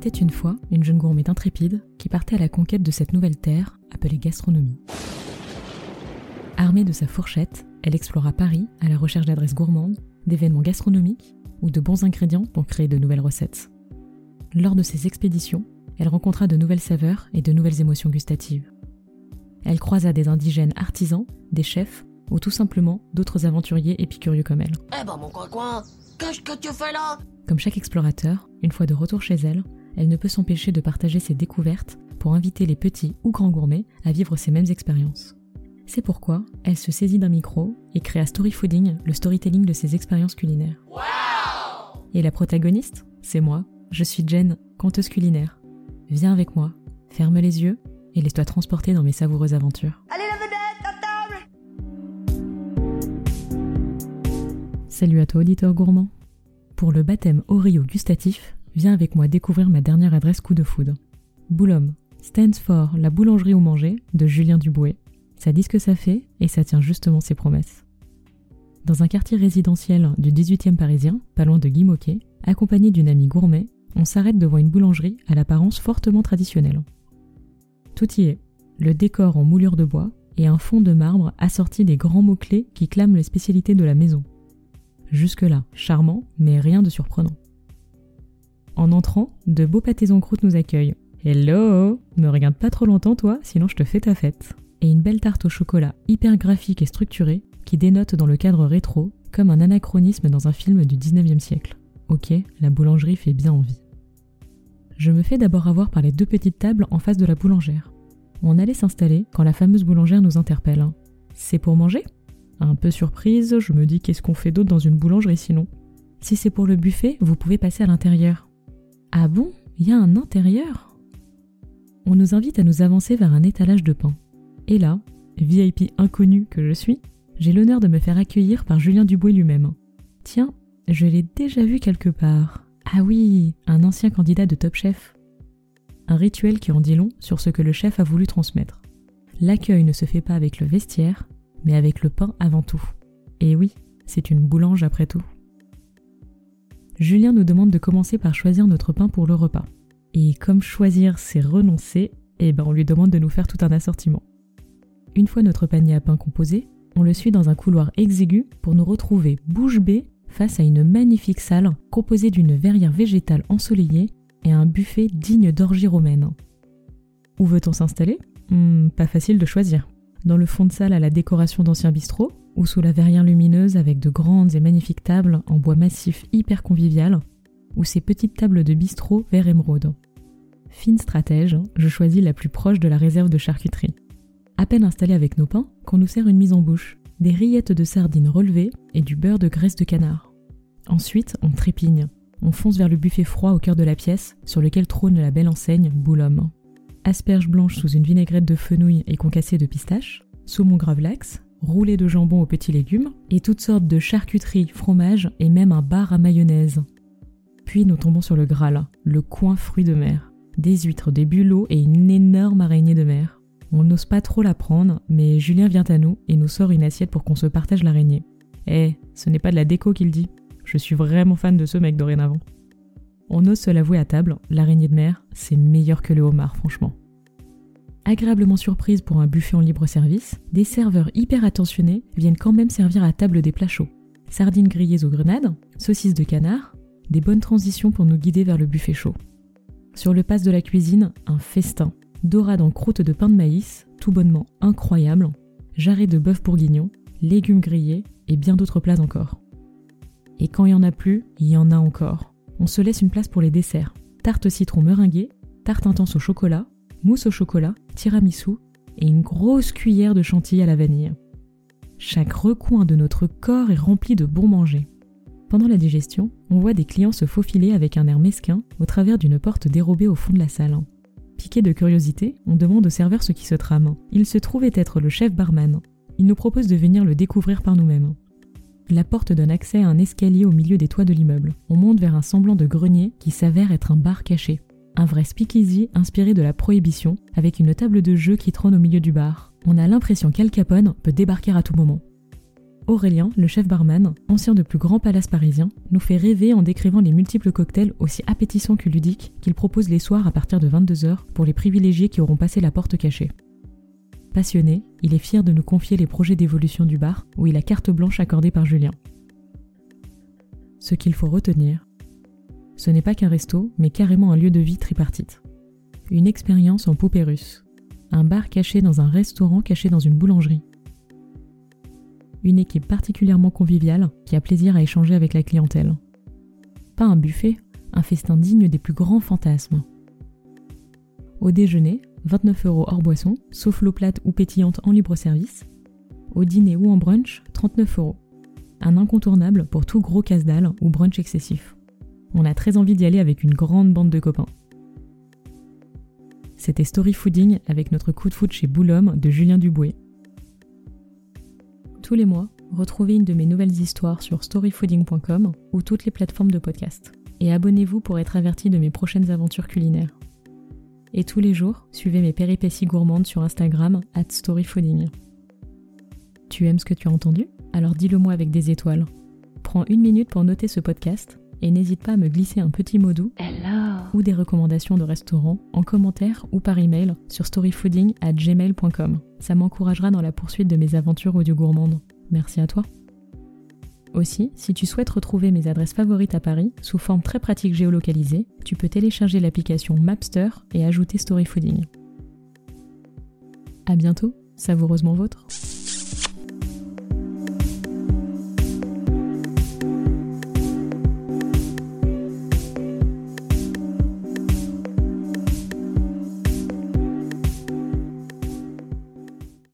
était une fois une jeune gourmette intrépide qui partait à la conquête de cette nouvelle terre appelée gastronomie. Armée de sa fourchette, elle explora Paris à la recherche d'adresses gourmandes, d'événements gastronomiques ou de bons ingrédients pour créer de nouvelles recettes. Lors de ces expéditions, elle rencontra de nouvelles saveurs et de nouvelles émotions gustatives. Elle croisa des indigènes artisans, des chefs ou tout simplement d'autres aventuriers épicurieux comme elle. Eh ben mon coin qu'est-ce que tu fais là? Comme chaque explorateur, une fois de retour chez elle, elle ne peut s'empêcher de partager ses découvertes pour inviter les petits ou grands gourmets à vivre ces mêmes expériences. C'est pourquoi elle se saisit d'un micro et crée à Story Fooding le storytelling de ses expériences culinaires. et la protagoniste, c'est moi. Je suis Jen, conteuse culinaire. Viens avec moi, ferme les yeux et laisse-toi transporter dans mes savoureuses aventures. Allez la vedette, à table Salut à toi auditeur gourmand. Pour le baptême Oreo gustatif, viens avec moi découvrir ma dernière adresse coup de foudre. Boulogne stands for la boulangerie où manger de Julien Dubouet. Ça dit ce que ça fait et ça tient justement ses promesses. Dans un quartier résidentiel du 18e parisien, pas loin de Guy accompagné d'une amie gourmet, on s'arrête devant une boulangerie à l'apparence fortement traditionnelle. Tout y est, le décor en moulure de bois et un fond de marbre assorti des grands mots-clés qui clament les spécialités de la maison. Jusque-là, charmant, mais rien de surprenant. En entrant, de beaux pâtés en croûte nous accueillent. Hello Me regarde pas trop longtemps toi, sinon je te fais ta fête. Et une belle tarte au chocolat hyper graphique et structurée qui dénote dans le cadre rétro comme un anachronisme dans un film du 19e siècle. Ok, la boulangerie fait bien envie. Je me fais d'abord avoir par les deux petites tables en face de la boulangère. On allait s'installer quand la fameuse boulangère nous interpelle. C'est pour manger? Un peu surprise, je me dis qu'est-ce qu'on fait d'autre dans une boulangerie sinon? Si c'est pour le buffet, vous pouvez passer à l'intérieur. Ah bon? Il y a un intérieur On nous invite à nous avancer vers un étalage de pain. Et là, VIP inconnu que je suis, j'ai l'honneur de me faire accueillir par Julien Dubois lui-même. Tiens, je l'ai déjà vu quelque part. Ah oui, un ancien candidat de Top Chef. Un rituel qui en dit long sur ce que le chef a voulu transmettre. L'accueil ne se fait pas avec le vestiaire, mais avec le pain avant tout. Et oui, c'est une boulange après tout. Julien nous demande de commencer par choisir notre pain pour le repas. Et comme choisir c'est renoncer, eh ben on lui demande de nous faire tout un assortiment. Une fois notre panier à pain composé, on le suit dans un couloir exigu pour nous retrouver bouche bée face à une magnifique salle composée d'une verrière végétale ensoleillée et un buffet digne d'orgie romaine. Où veut-on s'installer? Hmm, Pas facile de choisir. Dans le fond de salle à la décoration d'anciens bistrots, ou sous la verrière lumineuse avec de grandes et magnifiques tables en bois massif hyper convivial, ou ces petites tables de bistrot vert émeraude. Fine stratège, je choisis la plus proche de la réserve de charcuterie. À peine installé avec nos pains, qu'on nous sert une mise en bouche, des rillettes de sardines relevées et du beurre de graisse de canard. Ensuite, on trépigne. On fonce vers le buffet froid au cœur de la pièce, sur lequel trône la belle enseigne Boulhomme. Asperges blanches sous une vinaigrette de fenouil et concassées de pistache, saumon gravlax, roulé de jambon aux petits légumes, et toutes sortes de charcuteries, fromages et même un bar à mayonnaise. Puis nous tombons sur le Graal, le coin fruit de mer. Des huîtres, des bulots et une énorme araignée de mer. On n'ose pas trop la prendre, mais Julien vient à nous et nous sort une assiette pour qu'on se partage l'araignée. Eh, ce n'est pas de la déco qu'il dit. Je suis vraiment fan de ce mec dorénavant. On ose se l'avouer à table, l'araignée de mer, c'est meilleur que le homard, franchement. Agréablement surprise pour un buffet en libre service, des serveurs hyper attentionnés viennent quand même servir à table des plats chauds. Sardines grillées aux grenades, saucisses de canard, des bonnes transitions pour nous guider vers le buffet chaud. Sur le passe de la cuisine, un festin dorade en croûte de pain de maïs, tout bonnement incroyable, jarret de bœuf bourguignon, légumes grillés et bien d'autres plats encore. Et quand il y en a plus, il y en a encore. On se laisse une place pour les desserts. Tarte citron meringuée, tarte intense au chocolat, mousse au chocolat, tiramisu et une grosse cuillère de chantilly à la vanille. Chaque recoin de notre corps est rempli de bon manger. Pendant la digestion, on voit des clients se faufiler avec un air mesquin au travers d'une porte dérobée au fond de la salle. Piqué de curiosité, on demande au serveur ce qui se trame. Il se trouvait être le chef barman. Il nous propose de venir le découvrir par nous-mêmes. La porte donne accès à un escalier au milieu des toits de l'immeuble. On monte vers un semblant de grenier qui s'avère être un bar caché. Un vrai speakeasy inspiré de la prohibition, avec une table de jeu qui trône au milieu du bar. On a l'impression qu'Al Capone peut débarquer à tout moment. Aurélien, le chef barman, ancien de plus grands palaces parisiens, nous fait rêver en décrivant les multiples cocktails aussi appétissants que ludiques qu'il propose les soirs à partir de 22h pour les privilégiés qui auront passé la porte cachée. Passionné, il est fier de nous confier les projets d'évolution du bar, où il a carte blanche accordée par Julien. Ce qu'il faut retenir, ce n'est pas qu'un resto, mais carrément un lieu de vie tripartite. Une expérience en poupée russe. Un bar caché dans un restaurant caché dans une boulangerie une équipe particulièrement conviviale qui a plaisir à échanger avec la clientèle. Pas un buffet, un festin digne des plus grands fantasmes. Au déjeuner, 29 euros hors boisson, sauf l'eau plate ou pétillante en libre service. Au dîner ou en brunch, 39 euros. Un incontournable pour tout gros casse-dalle ou brunch excessif. On a très envie d'y aller avec une grande bande de copains. C'était Story Fooding avec notre coup de foot chez Boulogne de Julien Dubouet, tous les mois, retrouvez une de mes nouvelles histoires sur storyfooding.com ou toutes les plateformes de podcast. Et abonnez-vous pour être averti de mes prochaines aventures culinaires. Et tous les jours, suivez mes péripéties gourmandes sur Instagram at storyfooding. Tu aimes ce que tu as entendu? Alors dis-le moi avec des étoiles. Prends une minute pour noter ce podcast et n'hésite pas à me glisser un petit mot doux ou des recommandations de restaurants en commentaire ou par email sur storyfooding at gmail.com. Ça m'encouragera dans la poursuite de mes aventures audio gourmandes. Merci à toi. Aussi, si tu souhaites retrouver mes adresses favorites à Paris sous forme très pratique géolocalisée, tu peux télécharger l'application Mapster et ajouter Storyfooding. À bientôt, savoureusement vôtre.